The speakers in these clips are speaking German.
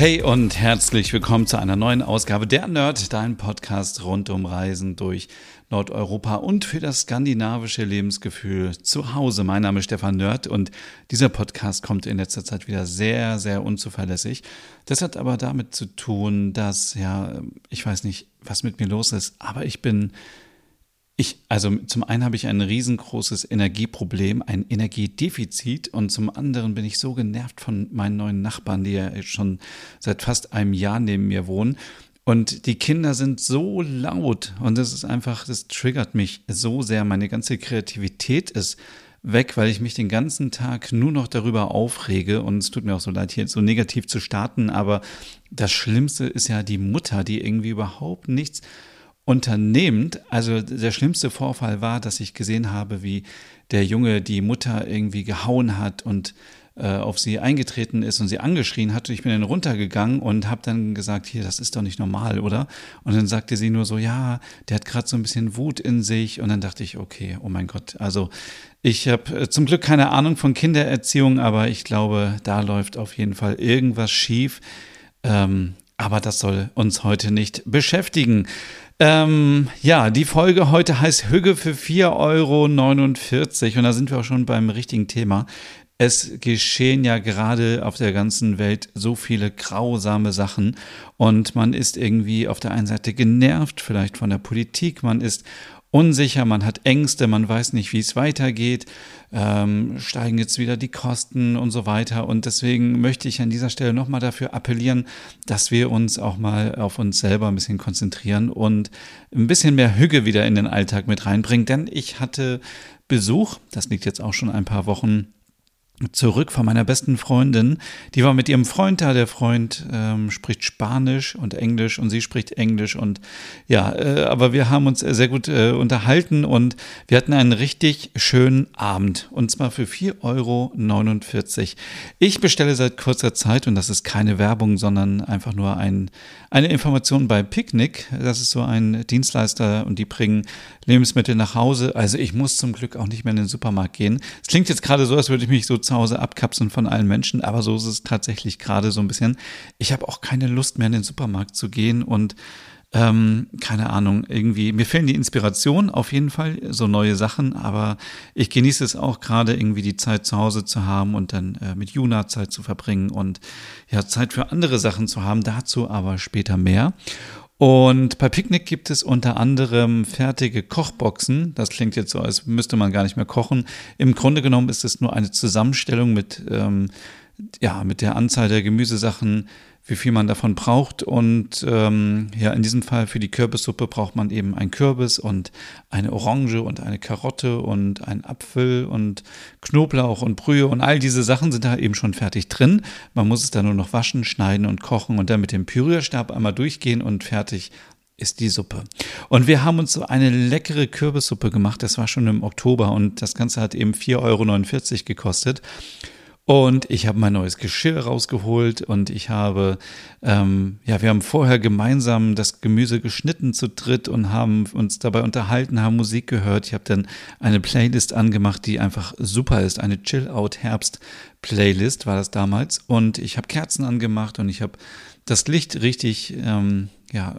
Hey und herzlich willkommen zu einer neuen Ausgabe der Nerd, dein Podcast rund um Reisen durch Nordeuropa und für das skandinavische Lebensgefühl zu Hause. Mein Name ist Stefan Nerd und dieser Podcast kommt in letzter Zeit wieder sehr, sehr unzuverlässig. Das hat aber damit zu tun, dass, ja, ich weiß nicht, was mit mir los ist, aber ich bin ich, also zum einen habe ich ein riesengroßes Energieproblem, ein Energiedefizit und zum anderen bin ich so genervt von meinen neuen Nachbarn, die ja schon seit fast einem Jahr neben mir wohnen. Und die Kinder sind so laut und das ist einfach, das triggert mich so sehr. Meine ganze Kreativität ist weg, weil ich mich den ganzen Tag nur noch darüber aufrege und es tut mir auch so leid, hier so negativ zu starten, aber das Schlimmste ist ja die Mutter, die irgendwie überhaupt nichts unternehmend. Also der schlimmste Vorfall war, dass ich gesehen habe, wie der Junge die Mutter irgendwie gehauen hat und äh, auf sie eingetreten ist und sie angeschrien hat. Ich bin dann runtergegangen und habe dann gesagt, hier, das ist doch nicht normal, oder? Und dann sagte sie nur so, ja, der hat gerade so ein bisschen Wut in sich. Und dann dachte ich, okay, oh mein Gott. Also ich habe äh, zum Glück keine Ahnung von Kindererziehung, aber ich glaube, da läuft auf jeden Fall irgendwas schief. Ähm, aber das soll uns heute nicht beschäftigen. Ähm, ja, die Folge heute heißt Hüge für 4,49 Euro und da sind wir auch schon beim richtigen Thema. Es geschehen ja gerade auf der ganzen Welt so viele grausame Sachen und man ist irgendwie auf der einen Seite genervt, vielleicht von der Politik, man ist unsicher, man hat Ängste, man weiß nicht, wie es weitergeht, ähm, steigen jetzt wieder die Kosten und so weiter. Und deswegen möchte ich an dieser Stelle nochmal dafür appellieren, dass wir uns auch mal auf uns selber ein bisschen konzentrieren und ein bisschen mehr Hüge wieder in den Alltag mit reinbringen. Denn ich hatte Besuch, das liegt jetzt auch schon ein paar Wochen zurück von meiner besten Freundin. Die war mit ihrem Freund da. Der Freund ähm, spricht Spanisch und Englisch und sie spricht Englisch und ja, äh, aber wir haben uns sehr gut äh, unterhalten und wir hatten einen richtig schönen Abend und zwar für 4,49 Euro. Ich bestelle seit kurzer Zeit und das ist keine Werbung, sondern einfach nur ein, eine Information bei Picnic. Das ist so ein Dienstleister und die bringen Lebensmittel nach Hause. Also ich muss zum Glück auch nicht mehr in den Supermarkt gehen. Es klingt jetzt gerade so, als würde ich mich so zu Hause abkapseln von allen Menschen, aber so ist es tatsächlich gerade so ein bisschen. Ich habe auch keine Lust mehr in den Supermarkt zu gehen und ähm, keine Ahnung, irgendwie, mir fehlen die Inspiration auf jeden Fall, so neue Sachen, aber ich genieße es auch gerade irgendwie die Zeit zu Hause zu haben und dann äh, mit Juna Zeit zu verbringen und ja, Zeit für andere Sachen zu haben, dazu aber später mehr. Und bei Picknick gibt es unter anderem fertige Kochboxen. Das klingt jetzt so, als müsste man gar nicht mehr kochen. Im Grunde genommen ist es nur eine Zusammenstellung mit, ähm, ja, mit der Anzahl der Gemüsesachen, wie viel man davon braucht. Und ähm, ja, in diesem Fall für die Kürbissuppe braucht man eben ein Kürbis und eine Orange und eine Karotte und einen Apfel und Knoblauch und Brühe und all diese Sachen sind da eben schon fertig drin. Man muss es dann nur noch waschen, schneiden und kochen und dann mit dem Pürierstab einmal durchgehen und fertig ist die Suppe. Und wir haben uns so eine leckere Kürbissuppe gemacht. Das war schon im Oktober und das Ganze hat eben 4,49 Euro gekostet. Und ich habe mein neues Geschirr rausgeholt und ich habe, ähm, ja, wir haben vorher gemeinsam das Gemüse geschnitten zu dritt und haben uns dabei unterhalten, haben Musik gehört. Ich habe dann eine Playlist angemacht, die einfach super ist. Eine Chill-Out-Herbst-Playlist war das damals. Und ich habe Kerzen angemacht und ich habe das Licht richtig, ähm, ja,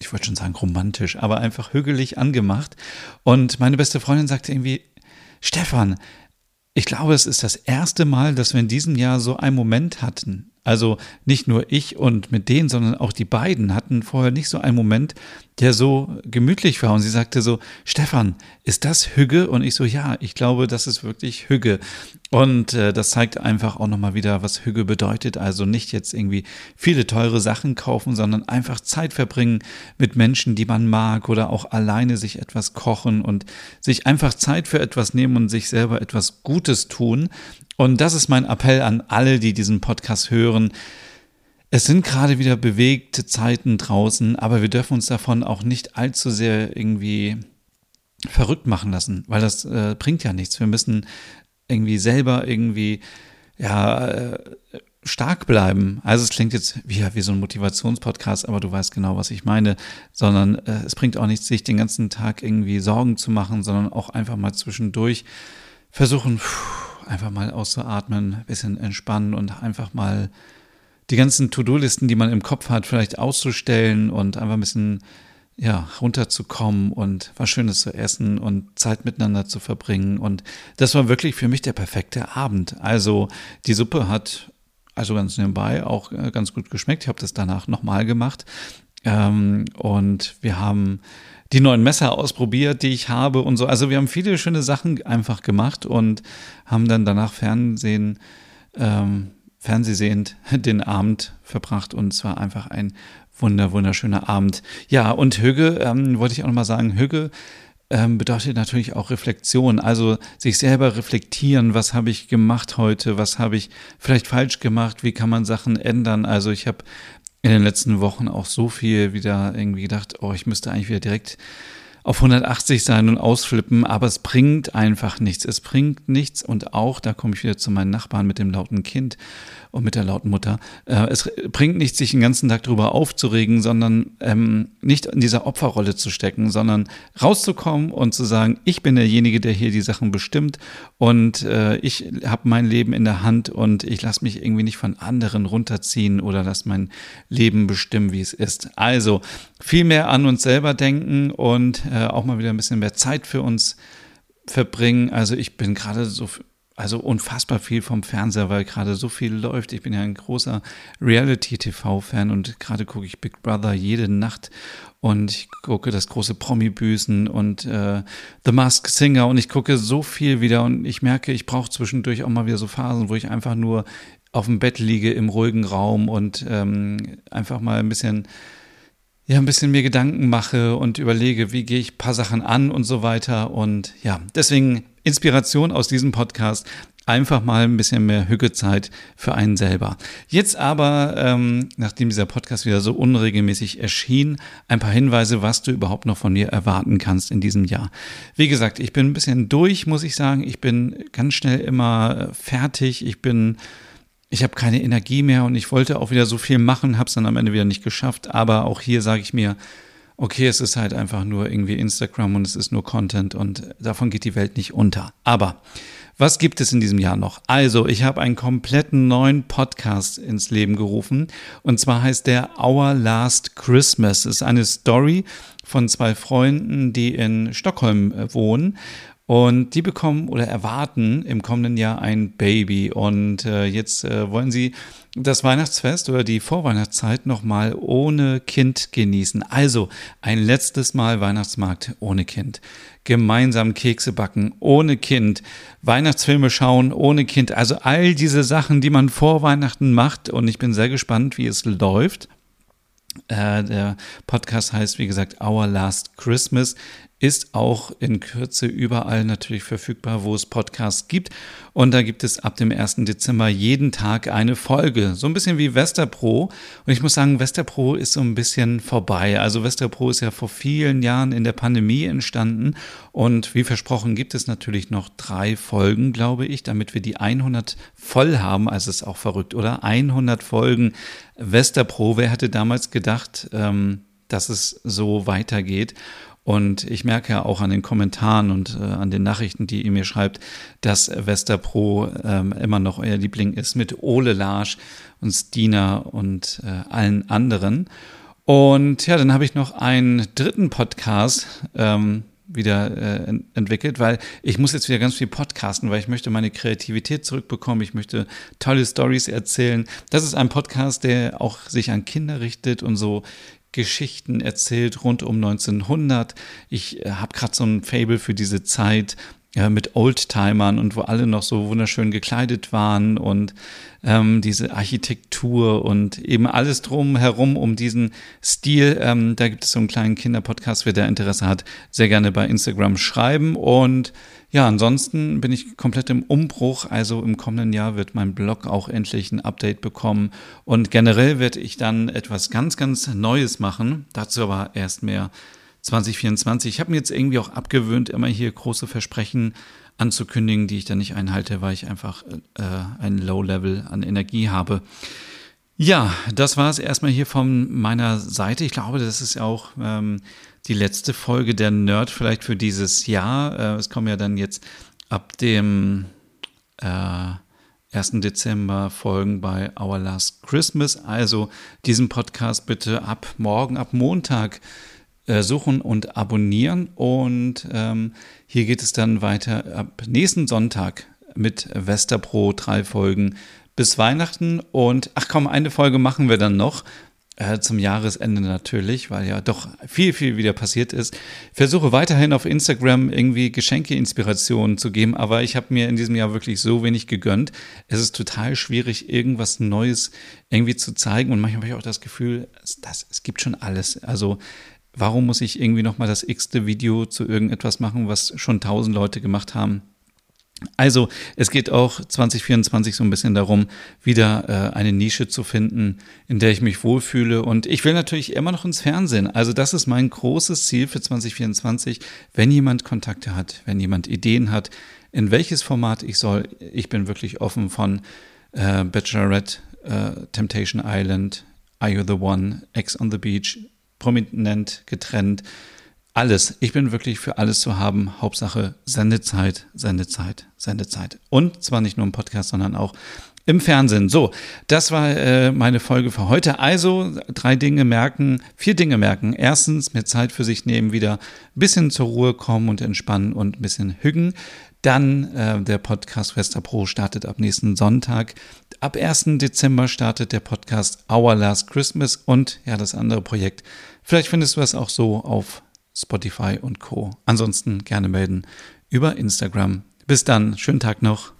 ich wollte schon sagen romantisch, aber einfach hügelig angemacht. Und meine beste Freundin sagte irgendwie, Stefan, ich glaube, es ist das erste Mal, dass wir in diesem Jahr so einen Moment hatten. Also nicht nur ich und mit denen, sondern auch die beiden hatten vorher nicht so einen Moment, der so gemütlich war. Und sie sagte so, Stefan, ist das Hüge? Und ich so, ja, ich glaube, das ist wirklich Hüge. Und äh, das zeigt einfach auch nochmal wieder, was Hüge bedeutet. Also nicht jetzt irgendwie viele teure Sachen kaufen, sondern einfach Zeit verbringen mit Menschen, die man mag oder auch alleine sich etwas kochen und sich einfach Zeit für etwas nehmen und sich selber etwas Gutes tun. Und das ist mein Appell an alle, die diesen Podcast hören es sind gerade wieder bewegte Zeiten draußen, aber wir dürfen uns davon auch nicht allzu sehr irgendwie verrückt machen lassen, weil das äh, bringt ja nichts. Wir müssen irgendwie selber irgendwie ja äh, stark bleiben. Also es klingt jetzt wie, wie so ein Motivationspodcast, aber du weißt genau, was ich meine, sondern äh, es bringt auch nichts, sich den ganzen Tag irgendwie Sorgen zu machen, sondern auch einfach mal zwischendurch versuchen, pff, einfach mal auszuatmen, bisschen entspannen und einfach mal die ganzen To-Do-Listen, die man im Kopf hat, vielleicht auszustellen und einfach ein bisschen ja, runterzukommen und was Schönes zu essen und Zeit miteinander zu verbringen. Und das war wirklich für mich der perfekte Abend. Also die Suppe hat also ganz nebenbei auch äh, ganz gut geschmeckt. Ich habe das danach nochmal gemacht. Ähm, und wir haben die neuen Messer ausprobiert, die ich habe und so. Also wir haben viele schöne Sachen einfach gemacht und haben dann danach Fernsehen, ähm, Fernsehsehend den Abend verbracht und es war einfach ein wunder, wunderschöner Abend. Ja, und Hügge, ähm, wollte ich auch nochmal sagen, Hügge ähm, bedeutet natürlich auch Reflexion, also sich selber reflektieren, was habe ich gemacht heute, was habe ich vielleicht falsch gemacht, wie kann man Sachen ändern. Also ich habe in den letzten Wochen auch so viel wieder irgendwie gedacht, oh, ich müsste eigentlich wieder direkt auf 180 sein und ausflippen, aber es bringt einfach nichts. Es bringt nichts und auch, da komme ich wieder zu meinen Nachbarn mit dem lauten Kind und mit der lauten Mutter, äh, es bringt nichts, sich den ganzen Tag darüber aufzuregen, sondern ähm, nicht in dieser Opferrolle zu stecken, sondern rauszukommen und zu sagen, ich bin derjenige, der hier die Sachen bestimmt und äh, ich habe mein Leben in der Hand und ich lasse mich irgendwie nicht von anderen runterziehen oder lasse mein Leben bestimmen, wie es ist. Also viel mehr an uns selber denken und äh, auch mal wieder ein bisschen mehr Zeit für uns verbringen. Also ich bin gerade so also unfassbar viel vom Fernseher, weil gerade so viel läuft. Ich bin ja ein großer Reality-TV-Fan und gerade gucke ich Big Brother jede Nacht und ich gucke das große Promi-Büßen und äh, The Mask Singer und ich gucke so viel wieder und ich merke, ich brauche zwischendurch auch mal wieder so Phasen, wo ich einfach nur auf dem Bett liege im ruhigen Raum und ähm, einfach mal ein bisschen ja, ein bisschen mir Gedanken mache und überlege, wie gehe ich ein paar Sachen an und so weiter. Und ja, deswegen Inspiration aus diesem Podcast. Einfach mal ein bisschen mehr Hückezeit für einen selber. Jetzt aber, ähm, nachdem dieser Podcast wieder so unregelmäßig erschien, ein paar Hinweise, was du überhaupt noch von mir erwarten kannst in diesem Jahr. Wie gesagt, ich bin ein bisschen durch, muss ich sagen. Ich bin ganz schnell immer fertig. Ich bin ich habe keine Energie mehr und ich wollte auch wieder so viel machen, habe es dann am Ende wieder nicht geschafft. Aber auch hier sage ich mir, okay, es ist halt einfach nur irgendwie Instagram und es ist nur Content und davon geht die Welt nicht unter. Aber was gibt es in diesem Jahr noch? Also, ich habe einen kompletten neuen Podcast ins Leben gerufen und zwar heißt der Our Last Christmas. Es ist eine Story von zwei Freunden, die in Stockholm äh, wohnen und die bekommen oder erwarten im kommenden Jahr ein Baby. Und äh, jetzt äh, wollen sie das Weihnachtsfest oder die Vorweihnachtszeit nochmal ohne Kind genießen. Also ein letztes Mal Weihnachtsmarkt ohne Kind. Gemeinsam Kekse backen ohne Kind. Weihnachtsfilme schauen ohne Kind. Also all diese Sachen, die man vor Weihnachten macht. Und ich bin sehr gespannt, wie es läuft. Äh, der Podcast heißt, wie gesagt, Our Last Christmas ist auch in Kürze überall natürlich verfügbar, wo es Podcasts gibt. Und da gibt es ab dem 1. Dezember jeden Tag eine Folge. So ein bisschen wie Westerpro. Und ich muss sagen, Westerpro ist so ein bisschen vorbei. Also Westerpro ist ja vor vielen Jahren in der Pandemie entstanden. Und wie versprochen gibt es natürlich noch drei Folgen, glaube ich, damit wir die 100 voll haben. Also ist auch verrückt, oder? 100 Folgen Westerpro. Wer hätte damals gedacht, ähm, dass es so weitergeht? Und ich merke ja auch an den Kommentaren und äh, an den Nachrichten, die ihr mir schreibt, dass Westerpro ähm, immer noch euer Liebling ist mit Ole Larsch und Stina und äh, allen anderen. Und ja, dann habe ich noch einen dritten Podcast ähm, wieder äh, entwickelt, weil ich muss jetzt wieder ganz viel podcasten, weil ich möchte meine Kreativität zurückbekommen, ich möchte tolle Stories erzählen. Das ist ein Podcast, der auch sich an Kinder richtet und so Geschichten erzählt rund um 1900. Ich äh, habe gerade so ein Fable für diese Zeit ja, mit Oldtimern und wo alle noch so wunderschön gekleidet waren und ähm, diese Architektur und eben alles drumherum um diesen Stil. Ähm, da gibt es so einen kleinen Kinderpodcast, wer da Interesse hat, sehr gerne bei Instagram schreiben. Und ja, ansonsten bin ich komplett im Umbruch. Also im kommenden Jahr wird mein Blog auch endlich ein Update bekommen. Und generell werde ich dann etwas ganz, ganz Neues machen. Dazu aber erst mehr 2024. Ich habe mir jetzt irgendwie auch abgewöhnt, immer hier große Versprechen anzukündigen, die ich dann nicht einhalte, weil ich einfach äh, ein Low-Level an Energie habe. Ja, das war es erstmal hier von meiner Seite. Ich glaube, das ist auch ähm, die letzte Folge der Nerd vielleicht für dieses Jahr. Äh, es kommen ja dann jetzt ab dem äh, 1. Dezember Folgen bei Our Last Christmas. Also diesen Podcast bitte ab morgen, ab Montag suchen und abonnieren. Und ähm, hier geht es dann weiter ab nächsten Sonntag mit Westerpro, drei Folgen bis Weihnachten. Und ach komm, eine Folge machen wir dann noch. Äh, zum Jahresende natürlich, weil ja doch viel, viel wieder passiert ist. Versuche weiterhin auf Instagram irgendwie Geschenke-Inspirationen zu geben, aber ich habe mir in diesem Jahr wirklich so wenig gegönnt. Es ist total schwierig, irgendwas Neues irgendwie zu zeigen und manchmal habe ich auch das Gefühl, das, es gibt schon alles. Also warum muss ich irgendwie nochmal das x-te Video zu irgendetwas machen, was schon tausend Leute gemacht haben? Also es geht auch 2024 so ein bisschen darum, wieder äh, eine Nische zu finden, in der ich mich wohlfühle. Und ich will natürlich immer noch ins Fernsehen. Also das ist mein großes Ziel für 2024. Wenn jemand Kontakte hat, wenn jemand Ideen hat, in welches Format ich soll, ich bin wirklich offen von äh, Bachelorette, äh, Temptation Island, Are You the One, Ex on the Beach, prominent getrennt. Alles. Ich bin wirklich für alles zu haben. Hauptsache Sendezeit, Sendezeit, Sendezeit. Und zwar nicht nur im Podcast, sondern auch im Fernsehen. So, das war äh, meine Folge für heute. Also drei Dinge merken, vier Dinge merken. Erstens, mehr Zeit für sich nehmen, wieder ein bisschen zur Ruhe kommen und entspannen und ein bisschen hüggen. Dann äh, der Podcast Wester Pro startet ab nächsten Sonntag. Ab 1. Dezember startet der Podcast Our Last Christmas und ja, das andere Projekt. Vielleicht findest du es auch so auf Spotify und Co. Ansonsten gerne melden über Instagram. Bis dann, schönen Tag noch.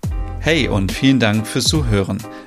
Hey und vielen Dank fürs Zuhören.